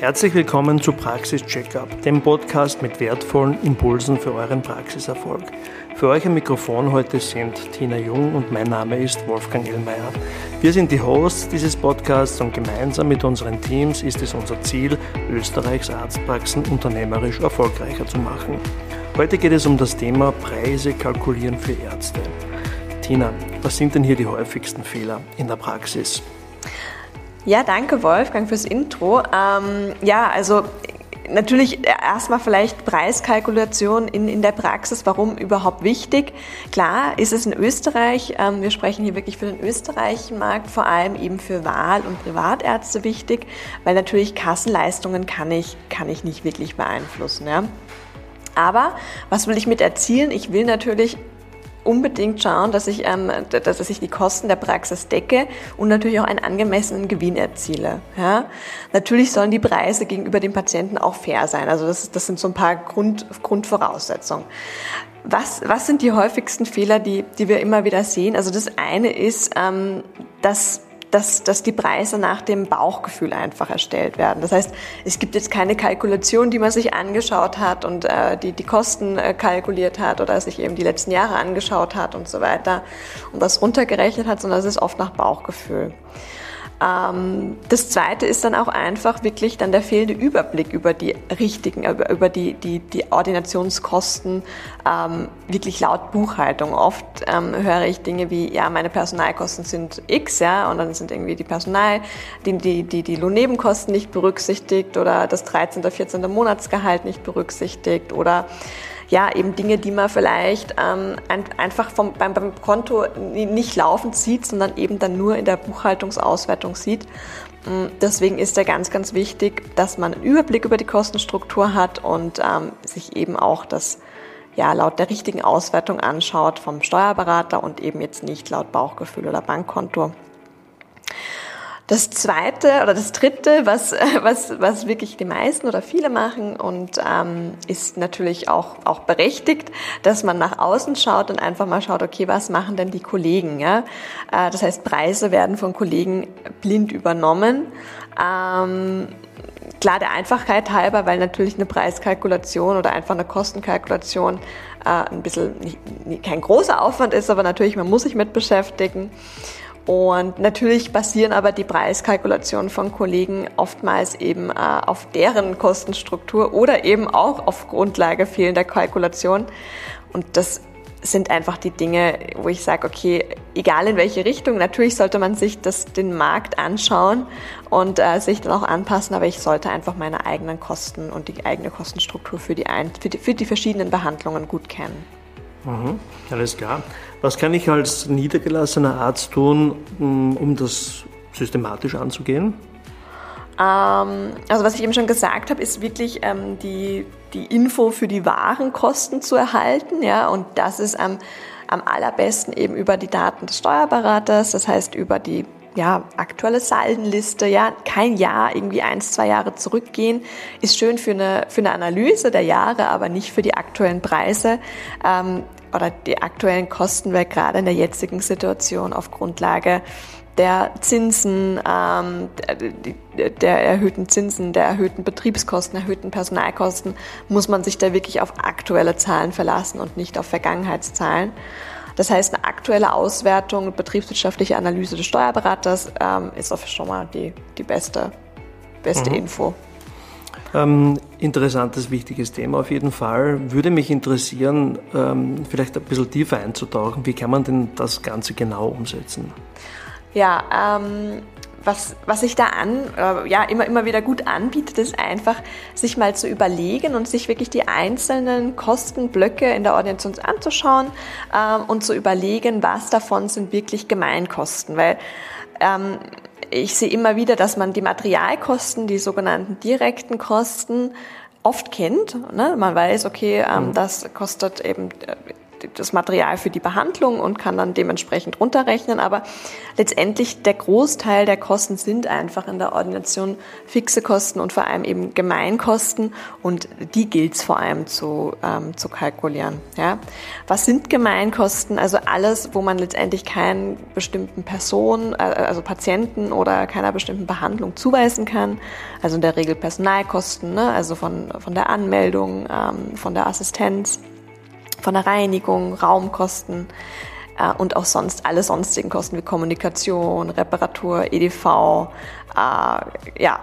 Herzlich willkommen zu Praxis Checkup, dem Podcast mit wertvollen Impulsen für euren Praxiserfolg. Für euch am Mikrofon heute sind Tina Jung und mein Name ist Wolfgang Ellmeier. Wir sind die Hosts dieses Podcasts und gemeinsam mit unseren Teams ist es unser Ziel, Österreichs Arztpraxen unternehmerisch erfolgreicher zu machen. Heute geht es um das Thema Preise kalkulieren für Ärzte. Tina, was sind denn hier die häufigsten Fehler in der Praxis? Ja, danke Wolfgang fürs Intro. Ähm, ja, also natürlich erstmal vielleicht Preiskalkulation in, in der Praxis. Warum überhaupt wichtig? Klar ist es in Österreich, ähm, wir sprechen hier wirklich für den österreichischen Markt, vor allem eben für Wahl- und Privatärzte wichtig, weil natürlich Kassenleistungen kann ich, kann ich nicht wirklich beeinflussen. Ja? Aber was will ich mit erzielen? Ich will natürlich unbedingt schauen, dass ich, ähm, dass ich die Kosten der Praxis decke und natürlich auch einen angemessenen Gewinn erziele. Ja? Natürlich sollen die Preise gegenüber dem Patienten auch fair sein. Also das, das sind so ein paar Grund, Grundvoraussetzungen. Was, was sind die häufigsten Fehler, die, die wir immer wieder sehen? Also das eine ist, ähm, dass dass, dass die Preise nach dem Bauchgefühl einfach erstellt werden. Das heißt, es gibt jetzt keine Kalkulation, die man sich angeschaut hat und äh, die die Kosten äh, kalkuliert hat oder sich eben die letzten Jahre angeschaut hat und so weiter und das runtergerechnet hat, sondern es ist oft nach Bauchgefühl. Ähm, das zweite ist dann auch einfach wirklich dann der fehlende Überblick über die richtigen, über die, die, die Ordinationskosten, ähm, wirklich laut Buchhaltung. Oft ähm, höre ich Dinge wie, ja, meine Personalkosten sind X, ja, und dann sind irgendwie die Personal, die, die, die, die Lohnnebenkosten nicht berücksichtigt oder das 13. oder 14. Monatsgehalt nicht berücksichtigt oder ja, eben Dinge, die man vielleicht ähm, ein, einfach vom, beim, beim Konto nicht laufend sieht, sondern eben dann nur in der Buchhaltungsauswertung sieht. Mm, deswegen ist da ganz, ganz wichtig, dass man einen Überblick über die Kostenstruktur hat und ähm, sich eben auch das ja, laut der richtigen Auswertung anschaut vom Steuerberater und eben jetzt nicht laut Bauchgefühl oder Bankkonto. Das zweite oder das dritte, was, was, was wirklich die meisten oder viele machen und ähm, ist natürlich auch, auch berechtigt, dass man nach außen schaut und einfach mal schaut, okay, was machen denn die Kollegen? Ja? Äh, das heißt, Preise werden von Kollegen blind übernommen. Ähm, klar, der Einfachheit halber, weil natürlich eine Preiskalkulation oder einfach eine Kostenkalkulation äh, ein bisschen nicht, kein großer Aufwand ist, aber natürlich, man muss sich mit beschäftigen. Und natürlich basieren aber die Preiskalkulationen von Kollegen oftmals eben äh, auf deren Kostenstruktur oder eben auch auf Grundlage fehlender Kalkulation. Und das sind einfach die Dinge, wo ich sage, okay, egal in welche Richtung, natürlich sollte man sich das, den Markt anschauen und äh, sich dann auch anpassen, aber ich sollte einfach meine eigenen Kosten und die eigene Kostenstruktur für die, ein, für die, für die verschiedenen Behandlungen gut kennen. Mhm, alles klar. Was kann ich als niedergelassener Arzt tun, mm, um das systematisch anzugehen? Ähm, also was ich eben schon gesagt habe, ist wirklich ähm, die, die Info für die Warenkosten zu erhalten. Ja, und das ist am, am allerbesten eben über die Daten des Steuerberaters, das heißt über die ja, aktuelle Saldenliste, ja, kein Jahr, irgendwie eins, zwei Jahre zurückgehen, ist schön für eine, für eine Analyse der Jahre, aber nicht für die aktuellen Preise ähm, oder die aktuellen Kosten, weil gerade in der jetzigen Situation auf Grundlage der Zinsen, ähm, der, der erhöhten Zinsen, der erhöhten Betriebskosten, erhöhten Personalkosten, muss man sich da wirklich auf aktuelle Zahlen verlassen und nicht auf Vergangenheitszahlen. Das heißt, eine aktuelle Auswertung, betriebswirtschaftliche Analyse des Steuerberaters ähm, ist auch schon mal die, die beste, beste mhm. Info. Ähm, interessantes, wichtiges Thema auf jeden Fall. Würde mich interessieren, ähm, vielleicht ein bisschen tiefer einzutauchen. Wie kann man denn das Ganze genau umsetzen? Ja, ähm, was, was sich da an, äh, ja, immer, immer wieder gut anbietet, ist einfach, sich mal zu überlegen und sich wirklich die einzelnen Kostenblöcke in der Ordination anzuschauen ähm, und zu überlegen, was davon sind wirklich Gemeinkosten, weil ähm, ich sehe immer wieder, dass man die Materialkosten, die sogenannten direkten Kosten, oft kennt. Ne? Man weiß, okay, ähm, mhm. das kostet eben äh, das Material für die Behandlung und kann dann dementsprechend runterrechnen. Aber letztendlich der Großteil der Kosten sind einfach in der Ordination fixe Kosten und vor allem eben Gemeinkosten und die gilt es vor allem zu, ähm, zu kalkulieren. Ja. Was sind Gemeinkosten? Also alles, wo man letztendlich keinen bestimmten Person, äh, also Patienten oder keiner bestimmten Behandlung zuweisen kann. Also in der Regel Personalkosten, ne? also von, von der Anmeldung, ähm, von der Assistenz von der Reinigung, Raumkosten äh, und auch sonst alle sonstigen Kosten wie Kommunikation, Reparatur, EDV, äh, ja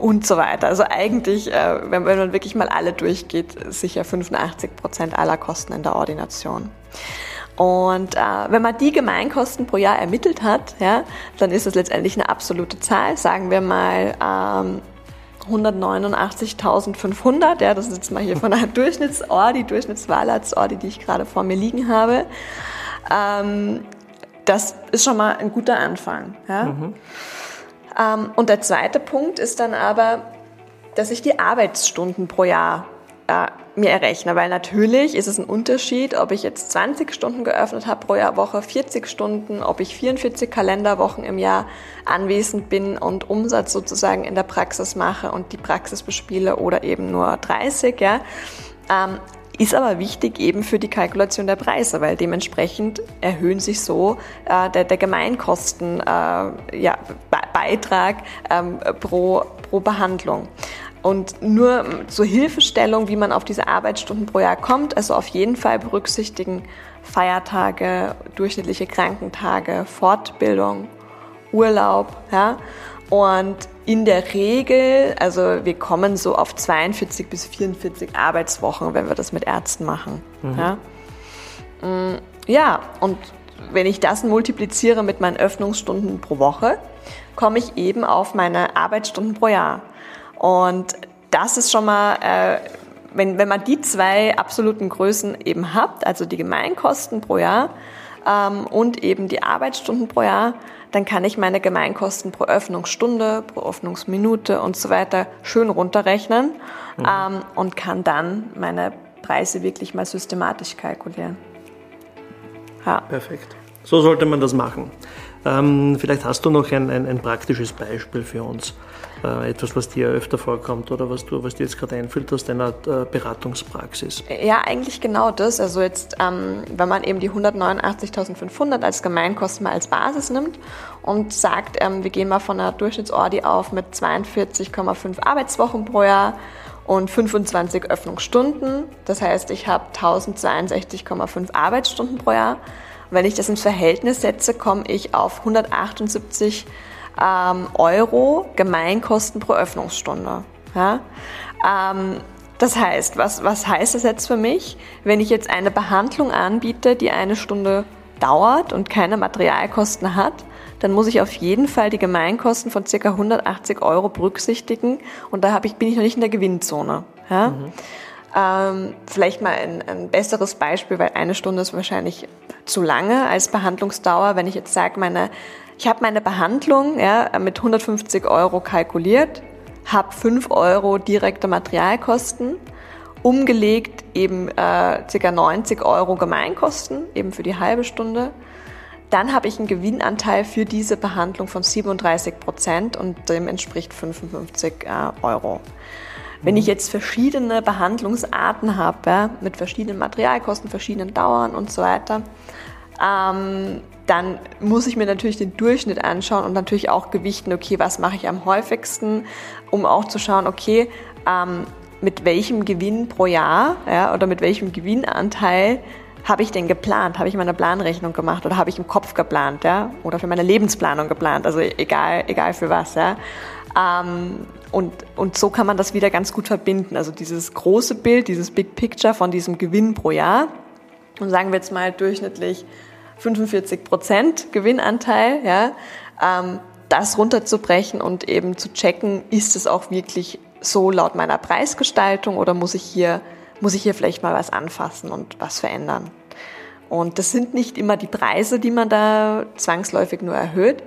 und so weiter. Also eigentlich, äh, wenn, wenn man wirklich mal alle durchgeht, sicher 85 Prozent aller Kosten in der Ordination. Und äh, wenn man die Gemeinkosten pro Jahr ermittelt hat, ja, dann ist das letztendlich eine absolute Zahl. Sagen wir mal ähm, 189.500, ja, das ist jetzt mal hier von einer Durchschnittsordi, Durchschnittswahlarztordi, die ich gerade vor mir liegen habe. Ähm, das ist schon mal ein guter Anfang. Ja? Mhm. Ähm, und der zweite Punkt ist dann aber, dass ich die Arbeitsstunden pro Jahr äh, mir errechne, weil natürlich ist es ein Unterschied, ob ich jetzt 20 Stunden geöffnet habe pro Jahr Woche, 40 Stunden, ob ich 44 Kalenderwochen im Jahr anwesend bin und Umsatz sozusagen in der Praxis mache und die Praxis bespiele oder eben nur 30, ja. Ähm, ist aber wichtig eben für die Kalkulation der Preise, weil dementsprechend erhöhen sich so äh, der, der Gemeinkostenbeitrag äh, ja, ähm, pro, pro Behandlung. Und nur zur Hilfestellung, wie man auf diese Arbeitsstunden pro Jahr kommt, also auf jeden Fall berücksichtigen Feiertage, durchschnittliche Krankentage, Fortbildung, Urlaub, ja. Und in der Regel, also wir kommen so auf 42 bis 44 Arbeitswochen, wenn wir das mit Ärzten machen. Mhm. Ja? Mm, ja, und wenn ich das multipliziere mit meinen Öffnungsstunden pro Woche, komme ich eben auf meine Arbeitsstunden pro Jahr. Und das ist schon mal, äh, wenn, wenn man die zwei absoluten Größen eben hat, also die Gemeinkosten pro Jahr ähm, und eben die Arbeitsstunden pro Jahr, dann kann ich meine Gemeinkosten pro Öffnungsstunde, pro Öffnungsminute und so weiter schön runterrechnen mhm. ähm, und kann dann meine Preise wirklich mal systematisch kalkulieren. Ja. Perfekt. So sollte man das machen. Ähm, vielleicht hast du noch ein, ein, ein praktisches Beispiel für uns äh, etwas, was dir öfter vorkommt oder was du, was dir jetzt gerade einfällt aus deiner äh, Beratungspraxis? Ja, eigentlich genau das. Also jetzt, ähm, wenn man eben die 189.500 als Gemeinkosten mal als Basis nimmt und sagt, ähm, wir gehen mal von einer Durchschnittsordi auf mit 42,5 Arbeitswochen pro Jahr und 25 Öffnungsstunden. Das heißt, ich habe 1062,5 Arbeitsstunden pro Jahr. Wenn ich das ins Verhältnis setze, komme ich auf 178 ähm, Euro Gemeinkosten pro Öffnungsstunde. Ja? Ähm, das heißt, was, was heißt das jetzt für mich? Wenn ich jetzt eine Behandlung anbiete, die eine Stunde dauert und keine Materialkosten hat, dann muss ich auf jeden Fall die Gemeinkosten von ca. 180 Euro berücksichtigen und da ich, bin ich noch nicht in der Gewinnzone. Ja? Mhm. Ähm, vielleicht mal ein, ein, besseres Beispiel, weil eine Stunde ist wahrscheinlich zu lange als Behandlungsdauer. Wenn ich jetzt sage, meine ich habe meine Behandlung ja, mit 150 Euro kalkuliert, habe 5 Euro direkte Materialkosten, umgelegt eben äh, ca. 90 Euro Gemeinkosten, eben für die halbe Stunde. Dann habe ich einen Gewinnanteil für diese Behandlung von 37 Prozent und dem entspricht 55 äh, Euro. Wenn ich jetzt verschiedene Behandlungsarten habe, ja, mit verschiedenen Materialkosten, verschiedenen Dauern und so weiter, ähm, dann muss ich mir natürlich den Durchschnitt anschauen und natürlich auch gewichten, okay, was mache ich am häufigsten, um auch zu schauen, okay, ähm, mit welchem Gewinn pro Jahr ja, oder mit welchem Gewinnanteil habe ich denn geplant? Habe ich meine Planrechnung gemacht oder habe ich im Kopf geplant, ja? Oder für meine Lebensplanung geplant? Also egal, egal für was, ja. Ähm, und, und so kann man das wieder ganz gut verbinden. Also dieses große Bild, dieses Big Picture von diesem Gewinn pro Jahr. Und sagen wir jetzt mal durchschnittlich 45 Prozent Gewinnanteil, ja, ähm, das runterzubrechen und eben zu checken, ist es auch wirklich so laut meiner Preisgestaltung oder muss ich hier, muss ich hier vielleicht mal was anfassen und was verändern? Und das sind nicht immer die Preise, die man da zwangsläufig nur erhöht.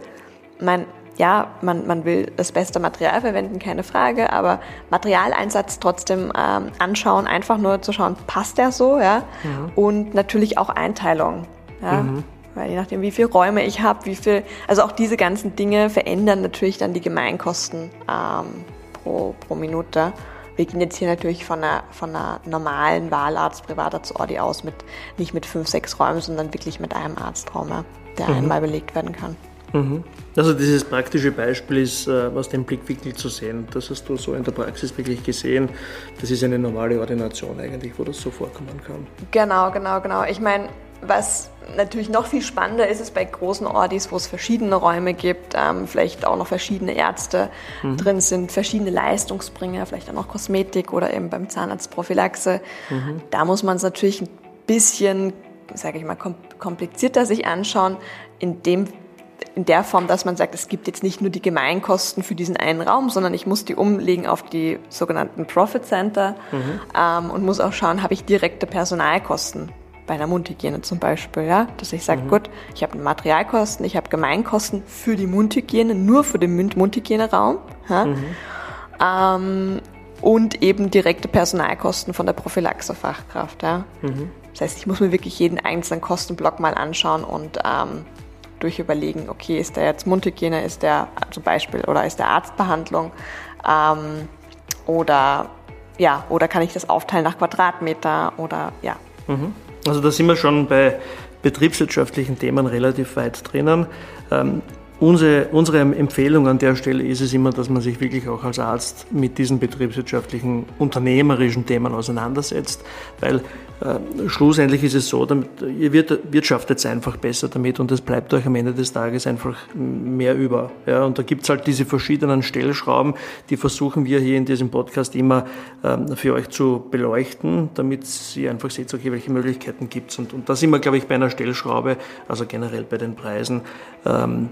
Ich meine, ja, man, man will das beste Material verwenden, keine Frage, aber Materialeinsatz trotzdem ähm, anschauen, einfach nur zu schauen, passt der so, ja? Mhm. Und natürlich auch Einteilung. Ja? Mhm. Weil je nachdem, wie viele Räume ich habe, wie viel, also auch diese ganzen Dinge verändern natürlich dann die Gemeinkosten ähm, pro, pro Minute. Wir gehen jetzt hier natürlich von einer, von einer normalen Wahlarzt, Privatarzt Ordi aus, mit, nicht mit fünf, sechs Räumen, sondern wirklich mit einem Arztraum, der mhm. einmal belegt werden kann. Mhm. Also dieses praktische Beispiel ist äh, aus dem Blickwinkel zu sehen. Das hast du so in der Praxis wirklich gesehen. Das ist eine normale Ordination eigentlich, wo das so vorkommen kann. Genau, genau, genau. Ich meine, was natürlich noch viel spannender ist, ist bei großen Ordis, wo es verschiedene Räume gibt, ähm, vielleicht auch noch verschiedene Ärzte mhm. drin sind, verschiedene Leistungsbringer, vielleicht auch noch Kosmetik oder eben beim Zahnarztprophylaxe. Mhm. Da muss man es natürlich ein bisschen, sage ich mal, komplizierter sich anschauen, in dem in der Form, dass man sagt, es gibt jetzt nicht nur die Gemeinkosten für diesen einen Raum, sondern ich muss die umlegen auf die sogenannten Profit Center mhm. ähm, und muss auch schauen, habe ich direkte Personalkosten bei einer Mundhygiene zum Beispiel, ja, dass ich sage, mhm. gut, ich habe Materialkosten, ich habe Gemeinkosten für die Mundhygiene, nur für den Mundhygieneraum, ja, mhm. ähm, und eben direkte Personalkosten von der Prophylaxe-Fachkraft, ja. Mhm. Das heißt, ich muss mir wirklich jeden einzelnen Kostenblock mal anschauen und ähm, durchüberlegen, okay, ist der jetzt Mundhygiene, ist der zum Beispiel oder ist der Arztbehandlung ähm, oder ja, oder kann ich das aufteilen nach Quadratmeter oder ja. Mhm. Also da sind wir schon bei betriebswirtschaftlichen Themen relativ weit drinnen. Ähm, unsere, unsere Empfehlung an der Stelle ist es immer, dass man sich wirklich auch als Arzt mit diesen betriebswirtschaftlichen, unternehmerischen Themen auseinandersetzt, weil schlussendlich ist es so, damit, ihr wirtschaftet einfach besser damit und es bleibt euch am Ende des Tages einfach mehr über. Ja, und da gibt's halt diese verschiedenen Stellschrauben, die versuchen wir hier in diesem Podcast immer ähm, für euch zu beleuchten, damit ihr einfach seht, okay, welche Möglichkeiten gibt's Und, und da sind wir, glaube ich, bei einer Stellschraube, also generell bei den Preisen, ähm,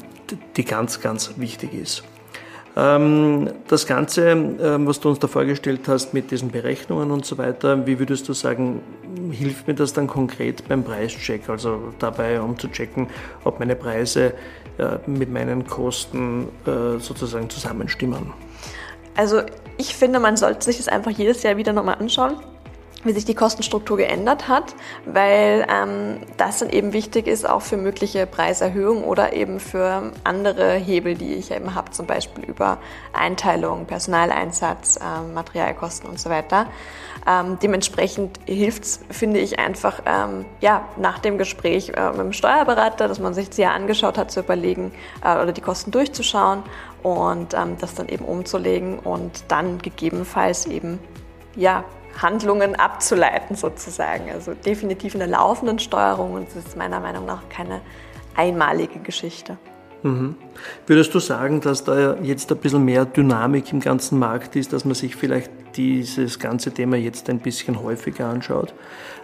die ganz, ganz wichtig ist. Ähm, das Ganze, ähm, was du uns da vorgestellt hast mit diesen Berechnungen und so weiter, wie würdest du sagen, hilft mir das dann konkret beim Preischeck, also dabei, um zu checken, ob meine Preise äh, mit meinen Kosten äh, sozusagen zusammenstimmen? Also ich finde, man sollte sich das einfach jedes Jahr wieder nochmal anschauen wie sich die Kostenstruktur geändert hat, weil ähm, das dann eben wichtig ist auch für mögliche Preiserhöhungen oder eben für andere Hebel, die ich eben habe, zum Beispiel über Einteilung, Personaleinsatz, ähm, Materialkosten und so weiter. Ähm, dementsprechend hilft es, finde ich, einfach ähm, ja, nach dem Gespräch äh, mit dem Steuerberater, dass man sich das Jahr angeschaut hat, zu überlegen äh, oder die Kosten durchzuschauen und ähm, das dann eben umzulegen und dann gegebenenfalls eben ja, Handlungen abzuleiten sozusagen. Also definitiv in der laufenden Steuerung und es ist meiner Meinung nach keine einmalige Geschichte. Mhm. Würdest du sagen, dass da jetzt ein bisschen mehr Dynamik im ganzen Markt ist, dass man sich vielleicht dieses ganze Thema jetzt ein bisschen häufiger anschaut?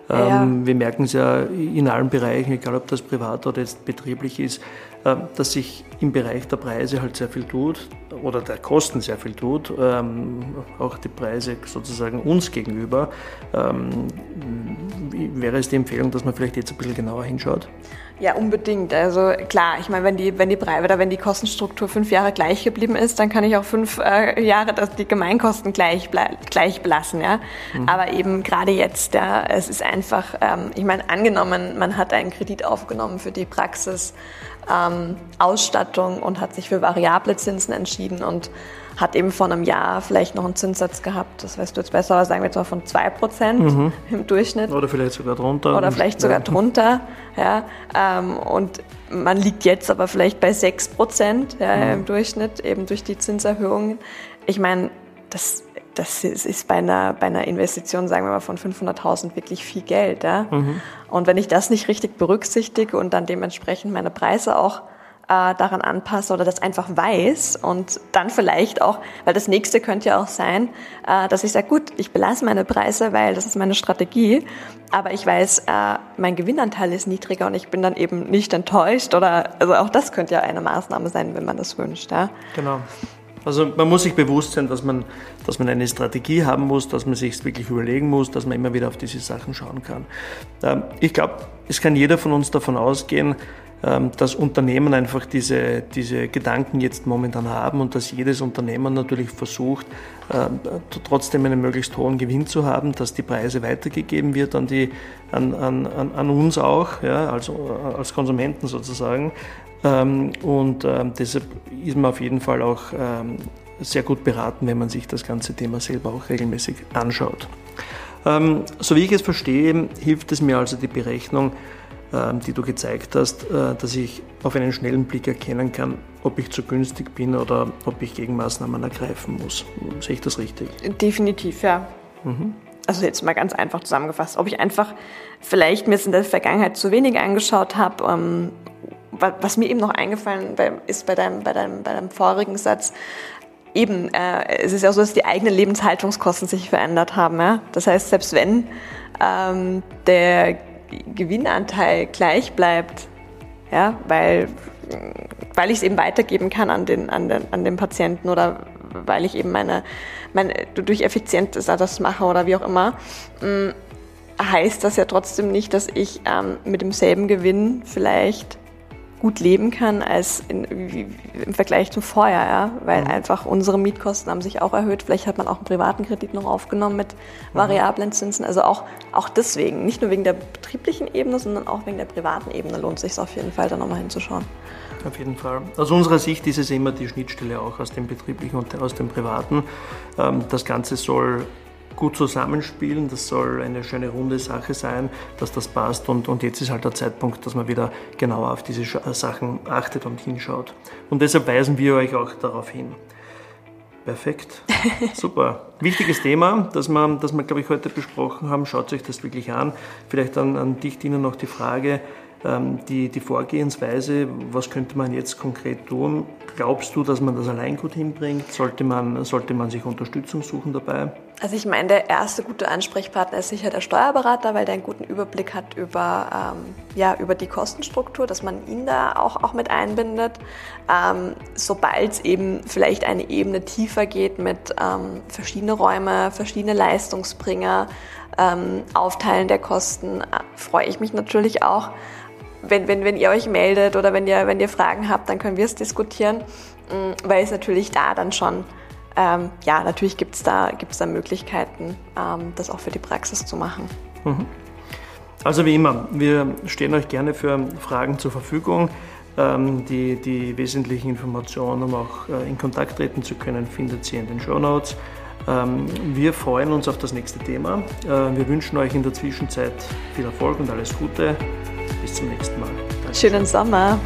Ja. Ähm, wir merken es ja in allen Bereichen, egal ob das privat oder jetzt betrieblich ist, äh, dass sich im Bereich der Preise halt sehr viel tut oder der Kosten sehr viel tut, ähm, auch die Preise sozusagen uns gegenüber. Ähm, wäre es die Empfehlung, dass man vielleicht jetzt ein bisschen genauer hinschaut? Ja, unbedingt. Also klar, ich meine, wenn die, wenn die Preise oder wenn die Kostenstruktur fünf Jahre gleich geblieben ist, dann kann ich auch fünf äh, Jahre dass die Gemeinkosten gleich, gleich belassen, ja. Mhm. Aber eben gerade jetzt, ja, es ist einfach, ähm, ich meine, angenommen, man hat einen Kredit aufgenommen für die Praxis, ähm, Ausstattung und hat sich für variable Zinsen entschieden und hat eben vor einem Jahr vielleicht noch einen Zinssatz gehabt, das weißt du jetzt besser, aber sagen wir jetzt mal von 2% mhm. im Durchschnitt. Oder vielleicht sogar drunter. Oder vielleicht sogar ja. drunter. Ja, ähm, und man liegt jetzt aber vielleicht bei 6% ja, mhm. im Durchschnitt, eben durch die Zinserhöhungen. Ich meine, das das ist bei einer, bei einer Investition, sagen wir mal, von 500.000 wirklich viel Geld. Ja? Mhm. Und wenn ich das nicht richtig berücksichtige und dann dementsprechend meine Preise auch äh, daran anpasse oder das einfach weiß und dann vielleicht auch, weil das nächste könnte ja auch sein, äh, dass ich sage, gut, ich belasse meine Preise, weil das ist meine Strategie, aber ich weiß, äh, mein Gewinnanteil ist niedriger und ich bin dann eben nicht enttäuscht oder, also auch das könnte ja eine Maßnahme sein, wenn man das wünscht. Ja? Genau. Also man muss sich bewusst sein, dass man, dass man eine Strategie haben muss, dass man sich wirklich überlegen muss, dass man immer wieder auf diese Sachen schauen kann. Ähm, ich glaube, es kann jeder von uns davon ausgehen, ähm, dass Unternehmen einfach diese, diese Gedanken jetzt momentan haben und dass jedes Unternehmen natürlich versucht, ähm, trotzdem einen möglichst hohen Gewinn zu haben, dass die Preise weitergegeben wird an, die, an, an, an uns auch, ja, also als Konsumenten sozusagen. Ähm, und deshalb ist man auf jeden Fall auch sehr gut beraten, wenn man sich das ganze Thema selber auch regelmäßig anschaut. So wie ich es verstehe, hilft es mir also die Berechnung, ähm, die du gezeigt hast, äh, dass ich auf einen schnellen Blick erkennen kann, ob ich zu günstig bin oder ob ich Gegenmaßnahmen ergreifen muss. Sehe ich das richtig? Definitiv, ja. Mhm. Also jetzt mal ganz einfach zusammengefasst, ob ich einfach vielleicht mir es in der Vergangenheit zu wenig angeschaut habe. Was mir eben noch eingefallen ist bei deinem, bei deinem, bei deinem vorigen Satz, eben, äh, es ist ja so, dass die eigenen Lebenshaltungskosten sich verändert haben. Ja? Das heißt, selbst wenn ähm, der Gewinnanteil gleich bleibt, ja, weil, weil ich es eben weitergeben kann an den, an, den, an den Patienten oder weil ich eben meine, meine durch Effizienz das mache oder wie auch immer, mm, heißt das ja trotzdem nicht, dass ich ähm, mit demselben Gewinn vielleicht gut leben kann als in, wie, im Vergleich zum Vorjahr, ja? weil mhm. einfach unsere Mietkosten haben sich auch erhöht. Vielleicht hat man auch einen privaten Kredit noch aufgenommen mit mhm. variablen Zinsen. Also auch, auch deswegen, nicht nur wegen der betrieblichen Ebene, sondern auch wegen der privaten Ebene lohnt es sich auf jeden Fall, da nochmal hinzuschauen. Auf jeden Fall. Aus unserer Sicht ist es immer die Schnittstelle auch aus dem betrieblichen und aus dem privaten. Ähm, das Ganze soll gut zusammenspielen. Das soll eine schöne runde Sache sein, dass das passt. Und, und jetzt ist halt der Zeitpunkt, dass man wieder genauer auf diese äh, Sachen achtet und hinschaut. Und deshalb weisen wir euch auch darauf hin. Perfekt. Super. Wichtiges Thema, das wir, das wir glaube ich, heute besprochen haben. Schaut euch das wirklich an. Vielleicht an, an dich, Dina, noch die Frage, die, die Vorgehensweise, was könnte man jetzt konkret tun? Glaubst du, dass man das allein gut hinbringt? Sollte man, sollte man sich Unterstützung suchen dabei? Also ich meine, der erste gute Ansprechpartner ist sicher der Steuerberater, weil der einen guten Überblick hat über, ähm, ja, über die Kostenstruktur, dass man ihn da auch, auch mit einbindet. Ähm, Sobald es eben vielleicht eine Ebene tiefer geht mit ähm, verschiedene Räume, verschiedene Leistungsbringer, ähm, Aufteilen der Kosten, äh, freue ich mich natürlich auch wenn, wenn, wenn ihr euch meldet oder wenn ihr, wenn ihr Fragen habt, dann können wir es diskutieren, mm, weil es natürlich da dann schon, ähm, ja, natürlich gibt es da, gibt's da Möglichkeiten, ähm, das auch für die Praxis zu machen. Mhm. Also wie immer, wir stehen euch gerne für Fragen zur Verfügung. Ähm, die, die wesentlichen Informationen, um auch äh, in Kontakt treten zu können, findet ihr in den Show Notes. Ähm, wir freuen uns auf das nächste Thema. Äh, wir wünschen euch in der Zwischenzeit viel Erfolg und alles Gute. Bis zum nächsten Mal. Danke. Schönen Sommer.